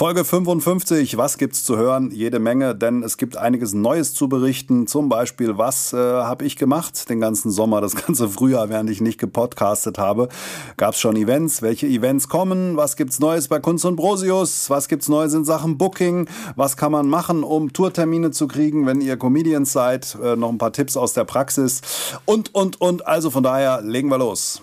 Folge 55, was gibt's zu hören? Jede Menge, denn es gibt einiges Neues zu berichten. Zum Beispiel, was äh, habe ich gemacht den ganzen Sommer, das ganze Frühjahr, während ich nicht gepodcastet habe. Gab's schon Events? Welche Events kommen? Was gibt's Neues bei Kunst und Brosius? Was gibt's Neues in Sachen Booking? Was kann man machen, um Tourtermine zu kriegen, wenn ihr Comedians seid? Äh, noch ein paar Tipps aus der Praxis und, und, und. Also von daher, legen wir los.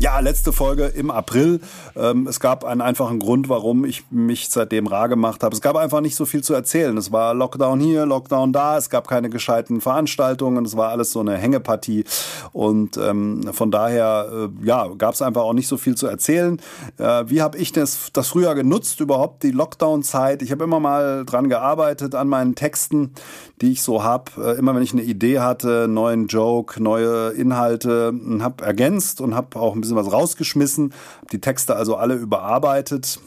Ja, letzte Folge im April. Ähm, es gab einen einfachen Grund, warum ich mich seitdem rar gemacht habe. Es gab einfach nicht so viel zu erzählen. Es war Lockdown hier, Lockdown da. Es gab keine gescheiten Veranstaltungen. Es war alles so eine Hängepartie. Und ähm, von daher, äh, ja, gab es einfach auch nicht so viel zu erzählen. Äh, wie habe ich das, das früher genutzt, überhaupt die Lockdown-Zeit? Ich habe immer mal dran gearbeitet, an meinen Texten, die ich so habe. Äh, immer wenn ich eine Idee hatte, neuen Joke, neue Inhalte, habe ergänzt und habe auch ein bisschen bisschen was rausgeschmissen, die Texte also alle überarbeitet.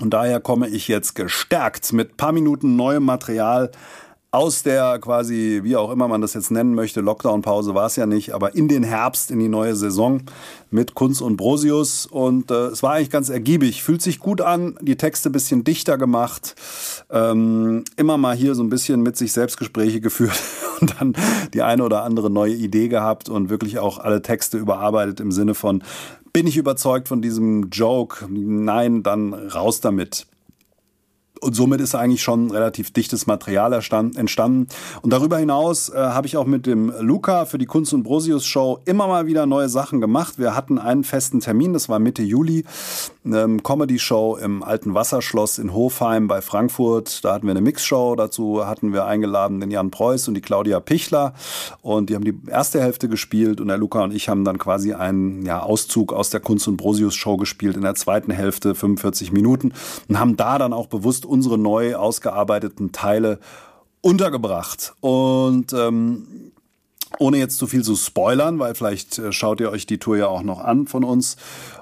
Und daher komme ich jetzt gestärkt mit paar Minuten neuem Material aus der quasi, wie auch immer man das jetzt nennen möchte, Lockdown-Pause war es ja nicht, aber in den Herbst, in die neue Saison mit Kunz und Brosius. Und äh, es war eigentlich ganz ergiebig, fühlt sich gut an, die Texte bisschen dichter gemacht, ähm, immer mal hier so ein bisschen mit sich selbst Gespräche geführt und dann die eine oder andere neue Idee gehabt und wirklich auch alle Texte überarbeitet im Sinne von, bin ich überzeugt von diesem Joke? Nein, dann raus damit. Und somit ist eigentlich schon relativ dichtes Material entstanden. Und darüber hinaus äh, habe ich auch mit dem Luca für die Kunst und Brosius Show immer mal wieder neue Sachen gemacht. Wir hatten einen festen Termin, das war Mitte Juli, eine Comedy Show im Alten Wasserschloss in Hofheim bei Frankfurt. Da hatten wir eine Mixshow. Dazu hatten wir eingeladen den Jan Preuß und die Claudia Pichler. Und die haben die erste Hälfte gespielt und der Luca und ich haben dann quasi einen ja, Auszug aus der Kunst und Brosius Show gespielt in der zweiten Hälfte, 45 Minuten und haben da dann auch bewusst unsere neu ausgearbeiteten Teile untergebracht. Und ähm, ohne jetzt zu viel zu spoilern, weil vielleicht äh, schaut ihr euch die Tour ja auch noch an von uns.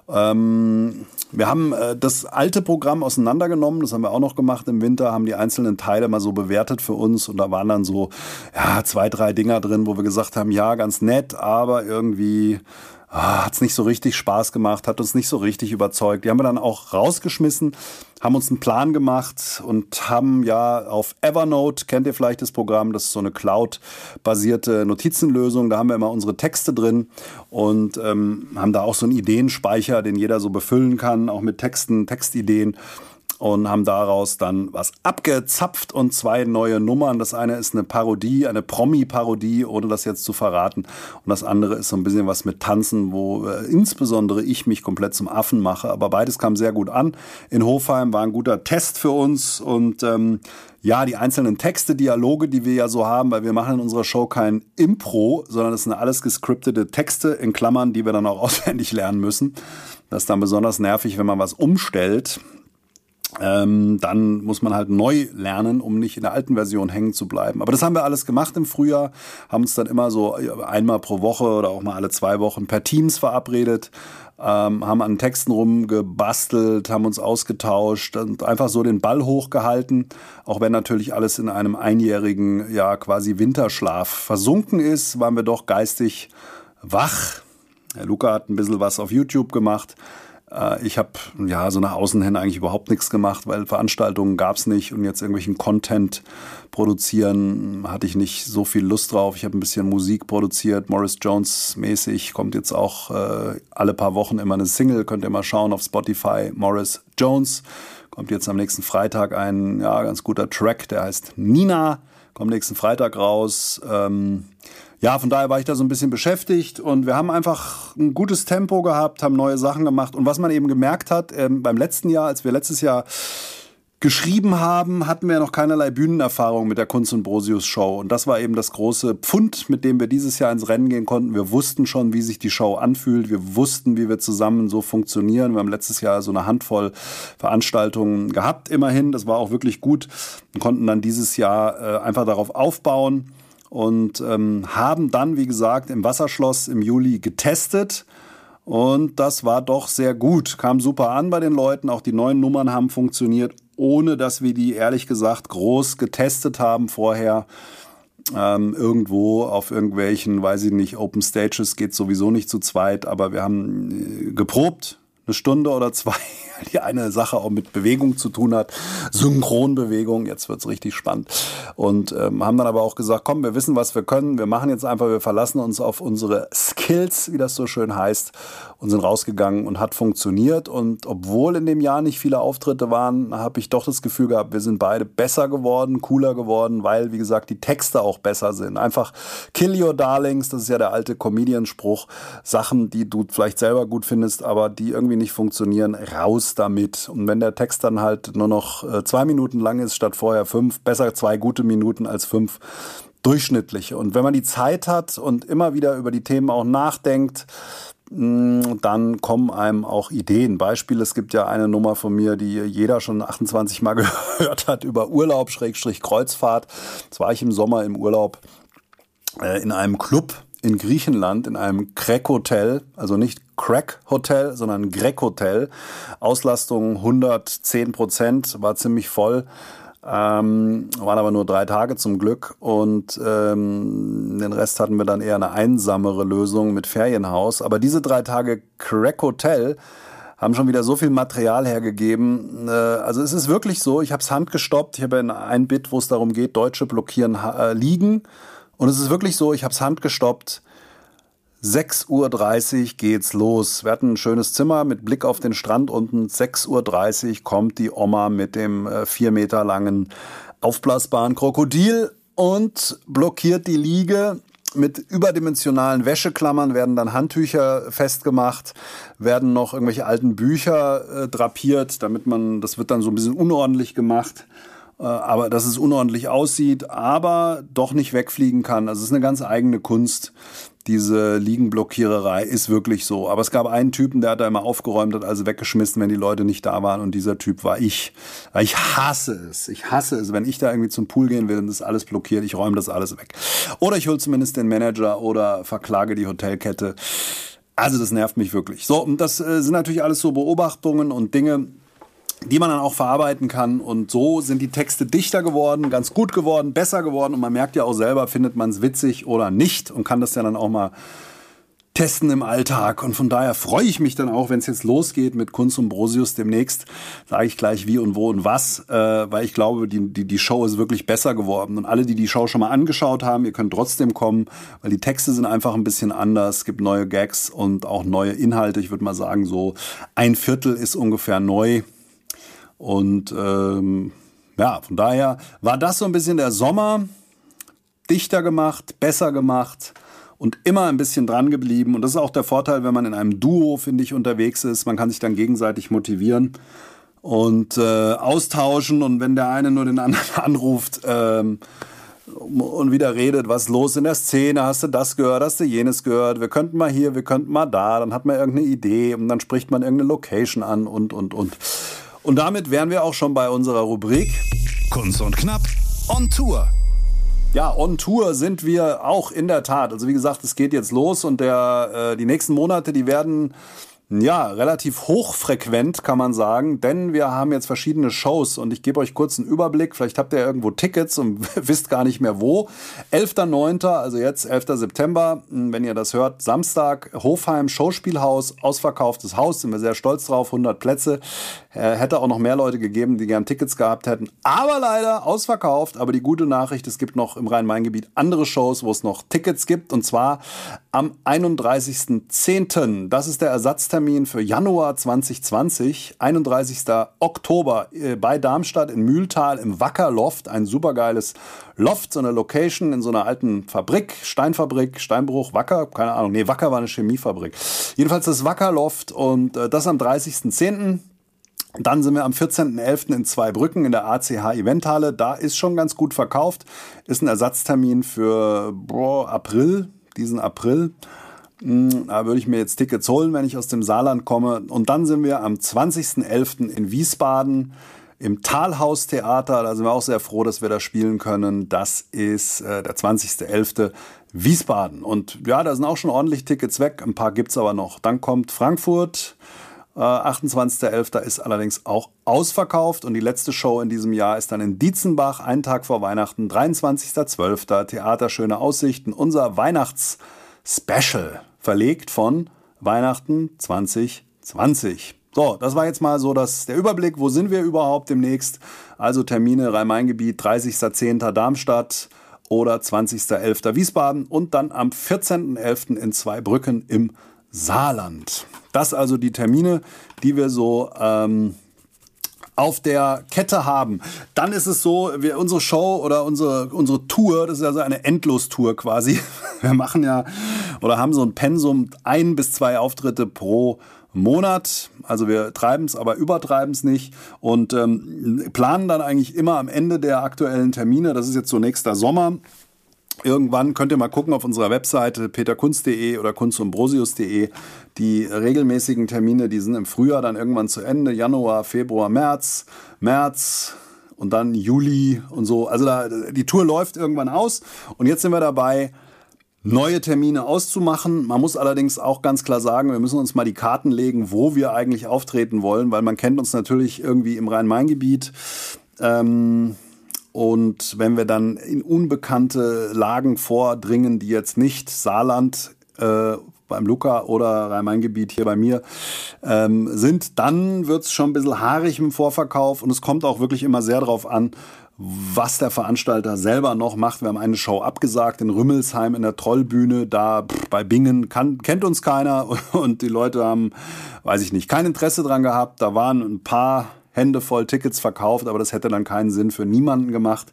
Ähm, wir haben äh, das alte Programm auseinandergenommen, das haben wir auch noch gemacht im Winter, haben die einzelnen Teile mal so bewertet für uns und da waren dann so ja, zwei, drei Dinger drin, wo wir gesagt haben, ja, ganz nett, aber irgendwie ah, hat es nicht so richtig Spaß gemacht, hat uns nicht so richtig überzeugt. Die haben wir dann auch rausgeschmissen, haben uns einen Plan gemacht und haben ja auf Evernote, kennt ihr vielleicht das Programm, das ist so eine Cloud-basierte Notizenlösung, da haben wir immer unsere Texte drin und ähm, haben da auch so einen Ideenspeicher, den jeder so befüllen kann, auch mit Texten, Textideen und haben daraus dann was abgezapft und zwei neue Nummern. Das eine ist eine Parodie, eine Promi-Parodie, ohne das jetzt zu verraten. Und das andere ist so ein bisschen was mit Tanzen, wo äh, insbesondere ich mich komplett zum Affen mache. Aber beides kam sehr gut an. In Hofheim war ein guter Test für uns und ähm, ja, die einzelnen Texte, Dialoge, die wir ja so haben, weil wir machen in unserer Show kein Impro, sondern es sind alles gescriptete Texte in Klammern, die wir dann auch auswendig lernen müssen. Das ist dann besonders nervig, wenn man was umstellt ähm, dann muss man halt neu lernen, um nicht in der alten Version hängen zu bleiben. Aber das haben wir alles gemacht im Frühjahr, haben uns dann immer so einmal pro Woche oder auch mal alle zwei Wochen per Teams verabredet, ähm, haben an Texten rumgebastelt, haben uns ausgetauscht und einfach so den Ball hochgehalten, auch wenn natürlich alles in einem einjährigen, ja quasi Winterschlaf versunken ist, waren wir doch geistig wach. Herr Luca hat ein bisschen was auf YouTube gemacht. Äh, ich habe ja so nach außen hin eigentlich überhaupt nichts gemacht, weil Veranstaltungen gab es nicht und jetzt irgendwelchen Content produzieren hatte ich nicht so viel Lust drauf. Ich habe ein bisschen Musik produziert, Morris Jones mäßig, kommt jetzt auch äh, alle paar Wochen immer eine Single, könnt ihr mal schauen auf Spotify, Morris Jones. Kommt jetzt am nächsten Freitag ein ja, ganz guter Track, der heißt Nina, kommt nächsten Freitag raus. Ähm, ja, von daher war ich da so ein bisschen beschäftigt und wir haben einfach ein gutes Tempo gehabt, haben neue Sachen gemacht. Und was man eben gemerkt hat, ähm, beim letzten Jahr, als wir letztes Jahr geschrieben haben, hatten wir noch keinerlei Bühnenerfahrung mit der Kunst und Brosius Show. Und das war eben das große Pfund, mit dem wir dieses Jahr ins Rennen gehen konnten. Wir wussten schon, wie sich die Show anfühlt. Wir wussten, wie wir zusammen so funktionieren. Wir haben letztes Jahr so eine Handvoll Veranstaltungen gehabt, immerhin. Das war auch wirklich gut. Wir konnten dann dieses Jahr äh, einfach darauf aufbauen und ähm, haben dann, wie gesagt, im Wasserschloss im Juli getestet. Und das war doch sehr gut, kam super an bei den Leuten. Auch die neuen Nummern haben funktioniert ohne dass wir die ehrlich gesagt groß getestet haben vorher. Ähm, irgendwo auf irgendwelchen, weiß ich nicht, Open Stages geht sowieso nicht zu zweit, aber wir haben äh, geprobt, eine Stunde oder zwei, die eine Sache auch mit Bewegung zu tun hat, Synchronbewegung, jetzt wird's richtig spannend. Und ähm, haben dann aber auch gesagt, komm, wir wissen, was wir können, wir machen jetzt einfach, wir verlassen uns auf unsere Skills, wie das so schön heißt, und sind rausgegangen und hat funktioniert. Und obwohl in dem Jahr nicht viele Auftritte waren, habe ich doch das Gefühl gehabt, wir sind beide besser geworden, cooler geworden, weil, wie gesagt, die Texte auch besser sind. Einfach kill your darlings, das ist ja der alte Comedian-Spruch, Sachen, die du vielleicht selber gut findest, aber die irgendwie nicht funktionieren, raus damit. Und wenn der Text dann halt nur noch äh, zwei Minuten lang ist statt vorher fünf, besser zwei gute Minuten als fünf durchschnittliche. Und wenn man die Zeit hat und immer wieder über die Themen auch nachdenkt, dann kommen einem auch Ideen. Beispiel, es gibt ja eine Nummer von mir, die jeder schon 28 Mal gehört hat über Urlaub, Schrägstrich Kreuzfahrt. Das war ich im Sommer im Urlaub äh, in einem Club in Griechenland in einem Crack-Hotel, also nicht Crack-Hotel, sondern Grec-Hotel. Auslastung 110 Prozent, war ziemlich voll. Ähm, waren aber nur drei Tage zum Glück und ähm, den Rest hatten wir dann eher eine einsamere Lösung mit Ferienhaus. Aber diese drei Tage Crack Hotel haben schon wieder so viel Material hergegeben. Äh, also es ist wirklich so, ich habe es handgestoppt. Ich habe ein Bit, wo es darum geht, Deutsche blockieren äh, liegen. Und es ist wirklich so, ich habe es handgestoppt. 6.30 Uhr geht's los. Wir hatten ein schönes Zimmer mit Blick auf den Strand unten. 6.30 Uhr kommt die Oma mit dem äh, vier Meter langen aufblasbaren Krokodil und blockiert die Liege. Mit überdimensionalen Wäscheklammern werden dann Handtücher festgemacht, werden noch irgendwelche alten Bücher äh, drapiert, damit man, das wird dann so ein bisschen unordentlich gemacht. Äh, aber dass es unordentlich aussieht, aber doch nicht wegfliegen kann. Also es ist eine ganz eigene Kunst. Diese Liegenblockiererei ist wirklich so. Aber es gab einen Typen, der hat da immer aufgeräumt, hat also weggeschmissen, wenn die Leute nicht da waren. Und dieser Typ war ich. Ich hasse es. Ich hasse es, wenn ich da irgendwie zum Pool gehen will und das alles blockiert. Ich räume das alles weg. Oder ich hole zumindest den Manager oder verklage die Hotelkette. Also das nervt mich wirklich. So, und das äh, sind natürlich alles so Beobachtungen und Dinge, die man dann auch verarbeiten kann. Und so sind die Texte dichter geworden, ganz gut geworden, besser geworden. Und man merkt ja auch selber, findet man es witzig oder nicht und kann das ja dann auch mal testen im Alltag. Und von daher freue ich mich dann auch, wenn es jetzt losgeht mit Kunst und Brosius demnächst. Sage ich gleich wie und wo und was, äh, weil ich glaube, die, die, die Show ist wirklich besser geworden. Und alle, die die Show schon mal angeschaut haben, ihr könnt trotzdem kommen, weil die Texte sind einfach ein bisschen anders. Es gibt neue Gags und auch neue Inhalte. Ich würde mal sagen, so ein Viertel ist ungefähr neu. Und ähm, ja, von daher war das so ein bisschen der Sommer. Dichter gemacht, besser gemacht und immer ein bisschen dran geblieben. Und das ist auch der Vorteil, wenn man in einem Duo, finde ich, unterwegs ist. Man kann sich dann gegenseitig motivieren und äh, austauschen. Und wenn der eine nur den anderen anruft ähm, und wieder redet, was los in der Szene, hast du das gehört, hast du jenes gehört, wir könnten mal hier, wir könnten mal da, dann hat man irgendeine Idee und dann spricht man irgendeine Location an und, und, und. Und damit wären wir auch schon bei unserer Rubrik Kunst und Knapp on Tour. Ja, on Tour sind wir auch in der Tat. Also wie gesagt, es geht jetzt los und der, äh, die nächsten Monate, die werden ja, relativ hochfrequent kann man sagen, denn wir haben jetzt verschiedene Shows und ich gebe euch kurz einen Überblick. Vielleicht habt ihr irgendwo Tickets und wisst gar nicht mehr wo. 11.9., also jetzt 11. September, wenn ihr das hört, Samstag, Hofheim Schauspielhaus, ausverkauftes Haus, sind wir sehr stolz drauf, 100 Plätze. Äh, hätte auch noch mehr Leute gegeben, die gern Tickets gehabt hätten, aber leider ausverkauft. Aber die gute Nachricht, es gibt noch im Rhein-Main-Gebiet andere Shows, wo es noch Tickets gibt und zwar am 31.10. Das ist der Ersatztermin Termin für Januar 2020, 31. Oktober äh, bei Darmstadt in Mühltal im Wackerloft. Ein supergeiles Loft, so eine Location in so einer alten Fabrik, Steinfabrik, Steinbruch, Wacker, keine Ahnung. Nee, Wacker war eine Chemiefabrik. Jedenfalls das Wackerloft und äh, das am 30.10. Dann sind wir am 14.11. in Zweibrücken in der ACH Eventhalle. Da ist schon ganz gut verkauft. Ist ein Ersatztermin für boah, April, diesen April. Hm, da würde ich mir jetzt Tickets holen, wenn ich aus dem Saarland komme. Und dann sind wir am 20.11. in Wiesbaden im Talhaus-Theater. Da sind wir auch sehr froh, dass wir da spielen können. Das ist äh, der 20.11. Wiesbaden. Und ja, da sind auch schon ordentlich Tickets weg. Ein paar gibt es aber noch. Dann kommt Frankfurt. 28.11. Äh, ist allerdings auch ausverkauft und die letzte Show in diesem Jahr ist dann in Dietzenbach, einen Tag vor Weihnachten, 23.12. Theater Schöne Aussichten, unser Weihnachts-Special, verlegt von Weihnachten 2020. So, das war jetzt mal so das, der Überblick. Wo sind wir überhaupt demnächst? Also Termine Rhein-Main-Gebiet, 30.10. Darmstadt oder 20.11. Wiesbaden und dann am 14.11. in Zweibrücken im Saarland. Das also die Termine, die wir so ähm, auf der Kette haben. Dann ist es so, wir, unsere Show oder unsere, unsere Tour, das ist also eine Endlostour quasi. Wir machen ja oder haben so ein Pensum, ein bis zwei Auftritte pro Monat. Also wir treiben es, aber übertreiben es nicht und ähm, planen dann eigentlich immer am Ende der aktuellen Termine. Das ist jetzt so nächster Sommer Irgendwann könnt ihr mal gucken auf unserer Webseite peterkunst.de oder kunstumbrosius.de. Die regelmäßigen Termine, die sind im Frühjahr dann irgendwann zu Ende. Januar, Februar, März, März und dann Juli und so. Also da, die Tour läuft irgendwann aus. Und jetzt sind wir dabei, neue Termine auszumachen. Man muss allerdings auch ganz klar sagen, wir müssen uns mal die Karten legen, wo wir eigentlich auftreten wollen, weil man kennt uns natürlich irgendwie im Rhein-Main-Gebiet. Ähm, und wenn wir dann in unbekannte Lagen vordringen, die jetzt nicht Saarland äh, beim Luca oder Rhein-Main-Gebiet hier bei mir ähm, sind, dann wird's schon ein bisschen haarig im Vorverkauf und es kommt auch wirklich immer sehr darauf an, was der Veranstalter selber noch macht. Wir haben eine Show abgesagt in Rümmelsheim in der Trollbühne, da bei Bingen kann, kennt uns keiner und die Leute haben, weiß ich nicht, kein Interesse dran gehabt. Da waren ein paar Hände voll Tickets verkauft, aber das hätte dann keinen Sinn für niemanden gemacht.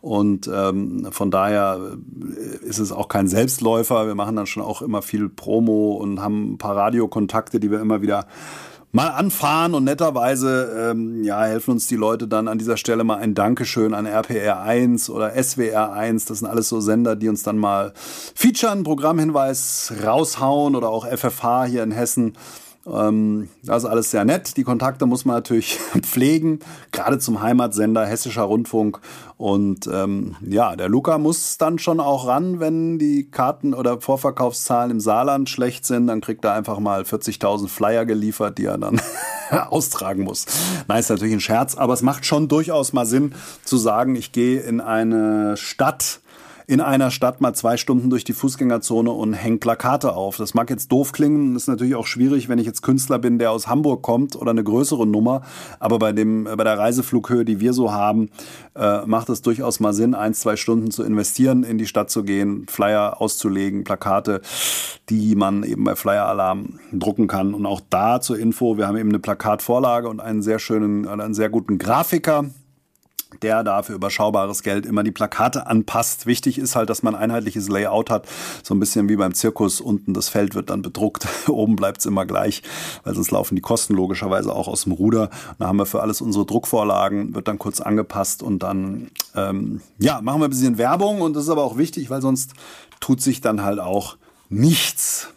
Und ähm, von daher äh, ist es auch kein Selbstläufer. Wir machen dann schon auch immer viel Promo und haben ein paar Radiokontakte, die wir immer wieder mal anfahren und netterweise ähm, ja, helfen uns die Leute dann an dieser Stelle mal ein Dankeschön an RPR 1 oder SWR 1. Das sind alles so Sender, die uns dann mal featuren, Programmhinweis raushauen oder auch FFH hier in Hessen. Ähm, das ist alles sehr nett. Die Kontakte muss man natürlich pflegen, gerade zum Heimatsender Hessischer Rundfunk. Und ähm, ja, der Luca muss dann schon auch ran, wenn die Karten oder Vorverkaufszahlen im Saarland schlecht sind. Dann kriegt er einfach mal 40.000 Flyer geliefert, die er dann austragen muss. Nein, ist natürlich ein Scherz, aber es macht schon durchaus mal Sinn zu sagen, ich gehe in eine Stadt, in einer Stadt mal zwei Stunden durch die Fußgängerzone und hängt Plakate auf. Das mag jetzt doof klingen, ist natürlich auch schwierig, wenn ich jetzt Künstler bin, der aus Hamburg kommt oder eine größere Nummer. Aber bei dem, bei der Reiseflughöhe, die wir so haben, äh, macht es durchaus mal Sinn, ein, zwei Stunden zu investieren, in die Stadt zu gehen, Flyer auszulegen, Plakate, die man eben bei Flyer Alarm drucken kann. Und auch da zur Info, wir haben eben eine Plakatvorlage und einen sehr schönen, einen sehr guten Grafiker, der da für überschaubares Geld immer die Plakate anpasst. Wichtig ist halt, dass man ein einheitliches Layout hat, so ein bisschen wie beim Zirkus. Unten das Feld wird dann bedruckt, oben bleibt es immer gleich, weil sonst laufen die Kosten logischerweise auch aus dem Ruder. Da haben wir für alles unsere Druckvorlagen, wird dann kurz angepasst und dann ähm, ja machen wir ein bisschen Werbung und das ist aber auch wichtig, weil sonst tut sich dann halt auch nichts.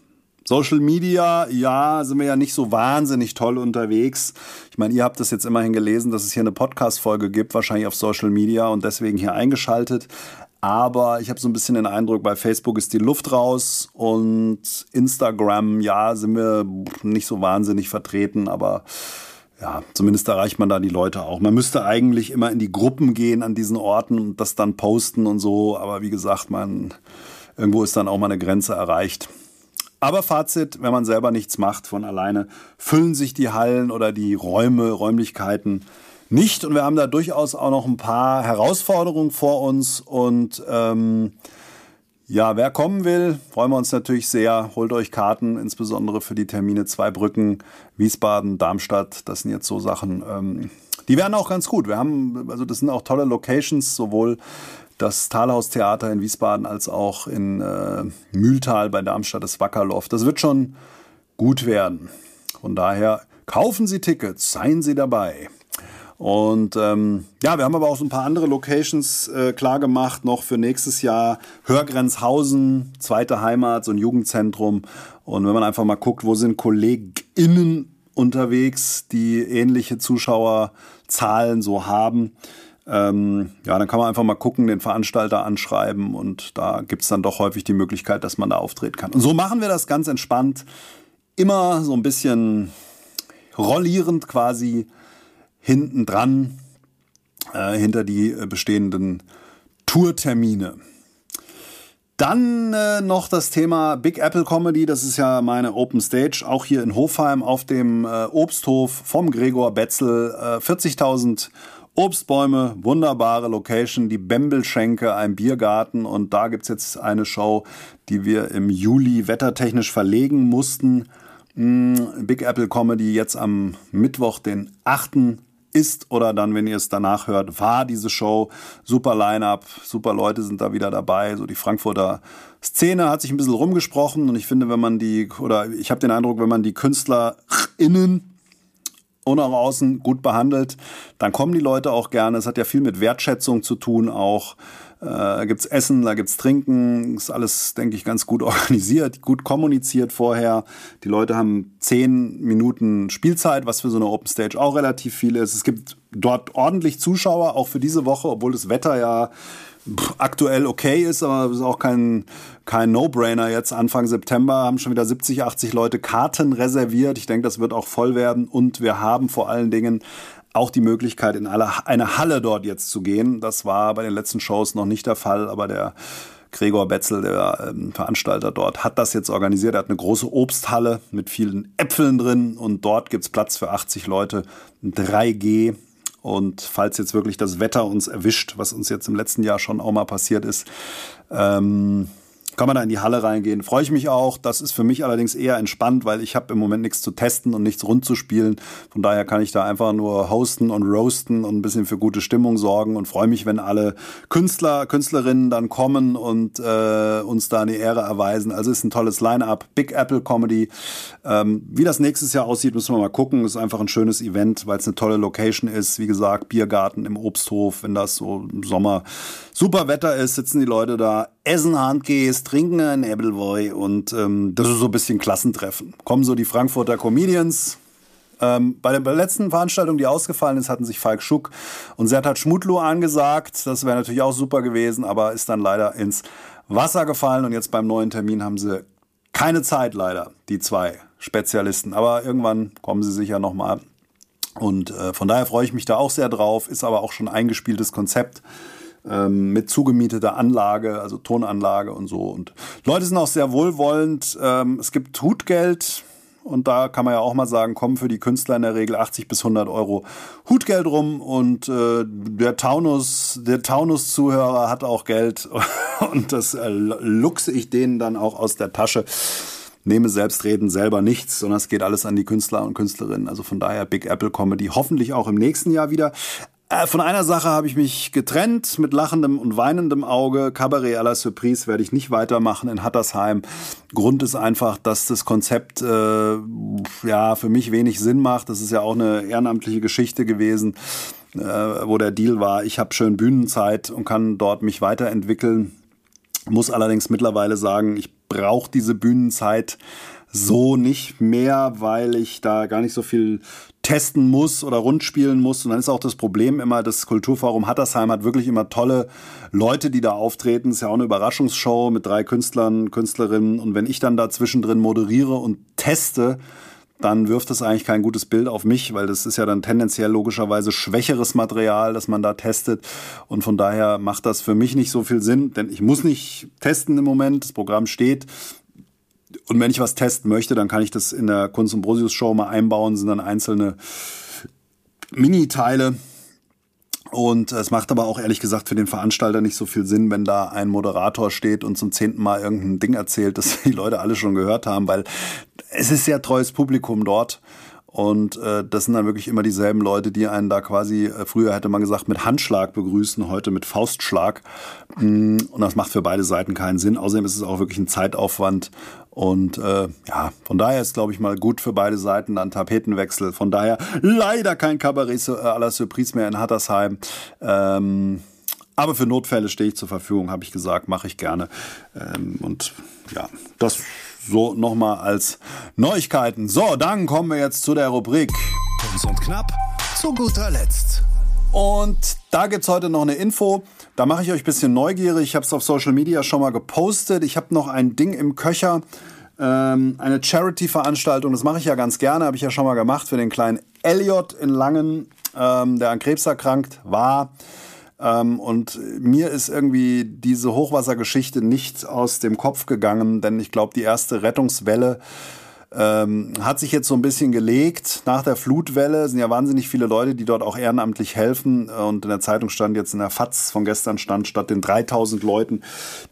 Social Media, ja, sind wir ja nicht so wahnsinnig toll unterwegs. Ich meine, ihr habt das jetzt immerhin gelesen, dass es hier eine Podcast-Folge gibt, wahrscheinlich auf Social Media und deswegen hier eingeschaltet. Aber ich habe so ein bisschen den Eindruck, bei Facebook ist die Luft raus und Instagram, ja, sind wir nicht so wahnsinnig vertreten, aber ja, zumindest erreicht man da die Leute auch. Man müsste eigentlich immer in die Gruppen gehen an diesen Orten und das dann posten und so, aber wie gesagt, man irgendwo ist dann auch mal eine Grenze erreicht. Aber Fazit, wenn man selber nichts macht von alleine, füllen sich die Hallen oder die Räume, Räumlichkeiten nicht. Und wir haben da durchaus auch noch ein paar Herausforderungen vor uns. Und ähm, ja, wer kommen will, freuen wir uns natürlich sehr. Holt euch Karten, insbesondere für die Termine Zweibrücken, Wiesbaden, Darmstadt. Das sind jetzt so Sachen, ähm, die werden auch ganz gut. Wir haben, also das sind auch tolle Locations, sowohl das Talhaustheater in Wiesbaden als auch in äh, Mühltal bei Darmstadt, das Wackerlof. Das wird schon gut werden. Von daher Kaufen Sie Tickets, seien Sie dabei. Und ähm, ja, wir haben aber auch so ein paar andere Locations äh, klar gemacht, noch für nächstes Jahr. Hörgrenzhausen, zweite Heimat, so ein Jugendzentrum. Und wenn man einfach mal guckt, wo sind KollegInnen unterwegs, die ähnliche Zuschauerzahlen so haben, ähm, ja, dann kann man einfach mal gucken, den Veranstalter anschreiben und da gibt's dann doch häufig die Möglichkeit, dass man da auftreten kann. Und so machen wir das ganz entspannt. Immer so ein bisschen rollierend quasi hinten dran, äh, hinter die bestehenden Tourtermine. Dann äh, noch das Thema Big Apple Comedy. Das ist ja meine Open Stage, auch hier in Hofheim auf dem äh, Obsthof vom Gregor Betzel. Äh, 40.000 Obstbäume, wunderbare Location, die Bembelschenke, ein Biergarten und da gibt's jetzt eine Show, die wir im Juli wettertechnisch verlegen mussten. Mm, Big Apple Comedy jetzt am Mittwoch, den 8 ist oder dann, wenn ihr es danach hört, war diese Show. Super Line-up, super Leute sind da wieder dabei. So die Frankfurter Szene hat sich ein bisschen rumgesprochen und ich finde, wenn man die, oder ich habe den Eindruck, wenn man die KünstlerInnen und auch außen gut behandelt, dann kommen die Leute auch gerne. Es hat ja viel mit Wertschätzung zu tun auch. Äh, da gibt's Essen, da gibt's Trinken, ist alles, denke ich, ganz gut organisiert, gut kommuniziert vorher. Die Leute haben zehn Minuten Spielzeit, was für so eine Open Stage auch relativ viel ist. Es gibt dort ordentlich Zuschauer, auch für diese Woche, obwohl das Wetter ja aktuell okay ist, aber es ist auch kein, kein No-Brainer jetzt. Anfang September haben schon wieder 70, 80 Leute Karten reserviert. Ich denke, das wird auch voll werden. Und wir haben vor allen Dingen auch die Möglichkeit, in eine Halle dort jetzt zu gehen. Das war bei den letzten Shows noch nicht der Fall, aber der Gregor Betzel, der ähm, Veranstalter dort, hat das jetzt organisiert. Er hat eine große Obsthalle mit vielen Äpfeln drin und dort gibt's Platz für 80 Leute. 3G und falls jetzt wirklich das Wetter uns erwischt, was uns jetzt im letzten Jahr schon auch mal passiert ist, ähm, kann man da in die Halle reingehen. Freue ich mich auch. Das ist für mich allerdings eher entspannt, weil ich habe im Moment nichts zu testen und nichts rund zu spielen. Von daher kann ich da einfach nur hosten und roasten und ein bisschen für gute Stimmung sorgen und freue mich, wenn alle Künstler, Künstlerinnen dann kommen und äh, uns da eine Ehre erweisen. Also ist ein tolles Line-up. Big Apple Comedy. Ähm, wie das nächstes Jahr aussieht, müssen wir mal gucken. Ist einfach ein schönes Event, weil es eine tolle Location ist. Wie gesagt, Biergarten im Obsthof, wenn das so im Sommer super Wetter ist, sitzen die Leute da, essen Trinken ein Appleboy und ähm, das ist so ein bisschen Klassentreffen. Kommen so die Frankfurter Comedians. Ähm, bei der letzten Veranstaltung, die ausgefallen ist, hatten sich Falk Schuck und Sertat Schmutlu angesagt. Das wäre natürlich auch super gewesen, aber ist dann leider ins Wasser gefallen und jetzt beim neuen Termin haben sie keine Zeit leider, die zwei Spezialisten. Aber irgendwann kommen sie sicher nochmal. Und äh, von daher freue ich mich da auch sehr drauf, ist aber auch schon eingespieltes Konzept ähm, mit zugemieteter Anlage, also Tonanlage und so. Und Leute sind auch sehr wohlwollend. Ähm, es gibt Hutgeld. Und da kann man ja auch mal sagen, kommen für die Künstler in der Regel 80 bis 100 Euro Hutgeld rum und äh, der Taunus, der Taunus-Zuhörer hat auch Geld und das äh, luchse ich denen dann auch aus der Tasche nehme selbstreden selber nichts, sondern es geht alles an die Künstler und Künstlerinnen. Also von daher Big Apple Comedy hoffentlich auch im nächsten Jahr wieder. Äh, von einer Sache habe ich mich getrennt mit lachendem und weinendem Auge. Cabaret à la Surprise werde ich nicht weitermachen in Hattersheim. Grund ist einfach, dass das Konzept äh, ja für mich wenig Sinn macht. Das ist ja auch eine ehrenamtliche Geschichte gewesen, äh, wo der Deal war, ich habe schön Bühnenzeit und kann dort mich weiterentwickeln. Muss allerdings mittlerweile sagen, ich brauche diese Bühnenzeit so nicht mehr, weil ich da gar nicht so viel testen muss oder rundspielen muss. Und dann ist auch das Problem immer, das Kulturforum Hattersheim hat wirklich immer tolle Leute, die da auftreten. ist ja auch eine Überraschungsshow mit drei Künstlern, Künstlerinnen. Und wenn ich dann da zwischendrin moderiere und teste, dann wirft das eigentlich kein gutes Bild auf mich, weil das ist ja dann tendenziell logischerweise schwächeres Material, das man da testet. Und von daher macht das für mich nicht so viel Sinn, denn ich muss nicht testen im Moment. Das Programm steht. Und wenn ich was testen möchte, dann kann ich das in der Kunst- und Brosius-Show mal einbauen, sind dann einzelne Mini-Teile. Und es macht aber auch ehrlich gesagt für den Veranstalter nicht so viel Sinn, wenn da ein Moderator steht und zum zehnten Mal irgendein Ding erzählt, das die Leute alle schon gehört haben, weil es ist sehr treues Publikum dort. Und äh, das sind dann wirklich immer dieselben Leute, die einen da quasi, äh, früher hätte man gesagt, mit Handschlag begrüßen, heute mit Faustschlag. Mm, und das macht für beide Seiten keinen Sinn. Außerdem ist es auch wirklich ein Zeitaufwand. Und äh, ja, von daher ist, glaube ich, mal gut für beide Seiten ein Tapetenwechsel. Von daher leider kein Cabaret à la Surprise mehr in Hattersheim. Ähm, aber für Notfälle stehe ich zur Verfügung, habe ich gesagt, mache ich gerne. Ähm, und ja, das so nochmal als Neuigkeiten. So, dann kommen wir jetzt zu der Rubrik. Kurz und knapp, zu guter Letzt. Und da gibt's heute noch eine Info. Da mache ich euch ein bisschen neugierig. Ich habe es auf Social Media schon mal gepostet. Ich habe noch ein Ding im Köcher. Ähm, eine Charity-Veranstaltung. Das mache ich ja ganz gerne. Habe ich ja schon mal gemacht für den kleinen Elliot in Langen, ähm, der an Krebs erkrankt war. Ähm, und mir ist irgendwie diese Hochwassergeschichte nicht aus dem Kopf gegangen, denn ich glaube, die erste Rettungswelle ähm, hat sich jetzt so ein bisschen gelegt. Nach der Flutwelle sind ja wahnsinnig viele Leute, die dort auch ehrenamtlich helfen. Und in der Zeitung stand jetzt in der FAZ von gestern stand, statt den 3000 Leuten,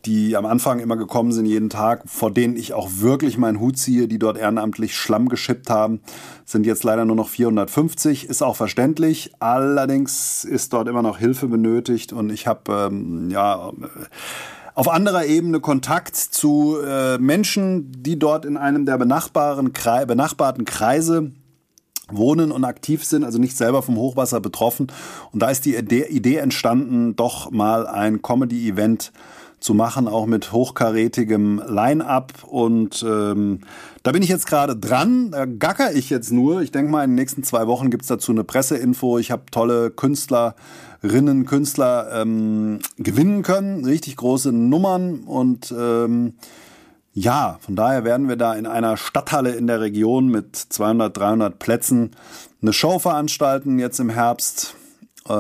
die am Anfang immer gekommen sind jeden Tag, vor denen ich auch wirklich meinen Hut ziehe, die dort ehrenamtlich Schlamm geschippt haben, sind jetzt leider nur noch 450. Ist auch verständlich. Allerdings ist dort immer noch Hilfe benötigt und ich habe ähm, ja auf anderer Ebene Kontakt zu äh, Menschen, die dort in einem der benachbarten, benachbarten Kreise wohnen und aktiv sind, also nicht selber vom Hochwasser betroffen. Und da ist die Idee entstanden, doch mal ein Comedy-Event zu machen, auch mit hochkarätigem Line-up. Und ähm, da bin ich jetzt gerade dran. Da gacker ich jetzt nur. Ich denke mal, in den nächsten zwei Wochen gibt's dazu eine Presseinfo. Ich habe tolle Künstlerinnen, Künstler ähm, gewinnen können. Richtig große Nummern. Und ähm, ja, von daher werden wir da in einer Stadthalle in der Region mit 200, 300 Plätzen eine Show veranstalten jetzt im Herbst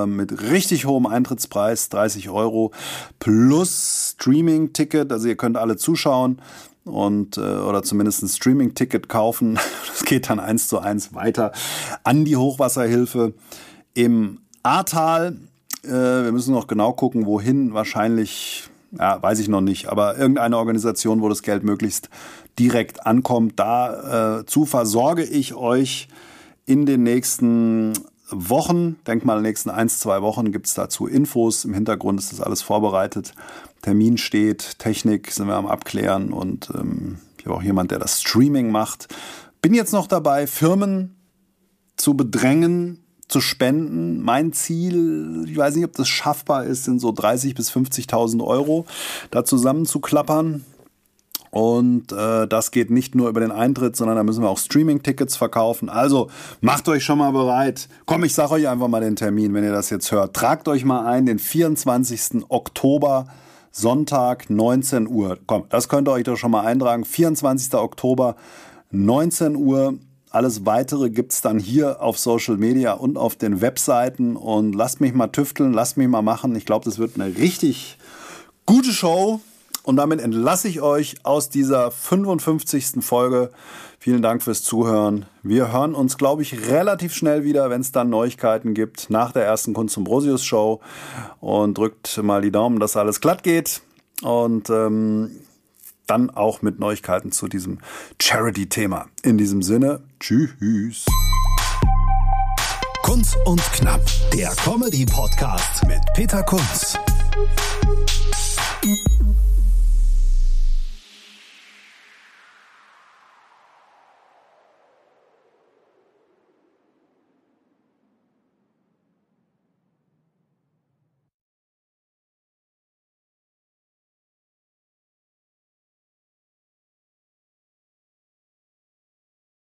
mit richtig hohem Eintrittspreis, 30 Euro, plus Streaming-Ticket, also ihr könnt alle zuschauen und äh, oder zumindest ein Streaming-Ticket kaufen. Das geht dann eins zu eins weiter an die Hochwasserhilfe im Ahrtal. Äh, wir müssen noch genau gucken, wohin. Wahrscheinlich, ja, weiß ich noch nicht, aber irgendeine Organisation, wo das Geld möglichst direkt ankommt. Dazu äh, versorge ich euch in den nächsten Wochen, denk mal, in den nächsten eins, zwei Wochen gibt's dazu Infos. Im Hintergrund ist das alles vorbereitet. Termin steht, Technik sind wir am Abklären und ähm, ich habe auch jemand, der das Streaming macht. Bin jetzt noch dabei, Firmen zu bedrängen, zu spenden. Mein Ziel, ich weiß nicht, ob das schaffbar ist, sind so 30.000 bis 50.000 Euro da zusammenzuklappern. Und äh, das geht nicht nur über den Eintritt, sondern da müssen wir auch Streaming-Tickets verkaufen. Also macht euch schon mal bereit. Komm, ich sage euch einfach mal den Termin, wenn ihr das jetzt hört. Tragt euch mal ein, den 24. Oktober, Sonntag, 19 Uhr. Komm, das könnt ihr euch doch schon mal eintragen. 24. Oktober, 19 Uhr. Alles weitere gibt's dann hier auf Social Media und auf den Webseiten. Und lasst mich mal tüfteln, lasst mich mal machen. Ich glaube, das wird eine richtig gute Show. Und damit entlasse ich euch aus dieser 55. Folge. Vielen Dank fürs Zuhören. Wir hören uns, glaube ich, relativ schnell wieder, wenn es dann Neuigkeiten gibt nach der ersten Kunst und Brosius Show. Und drückt mal die Daumen, dass alles glatt geht. Und ähm, dann auch mit Neuigkeiten zu diesem Charity-Thema. In diesem Sinne, tschüss. Kunst und Knapp, der Comedy-Podcast mit Peter Kunz.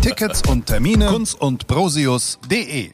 Tickets und Termine kunz und brosius.de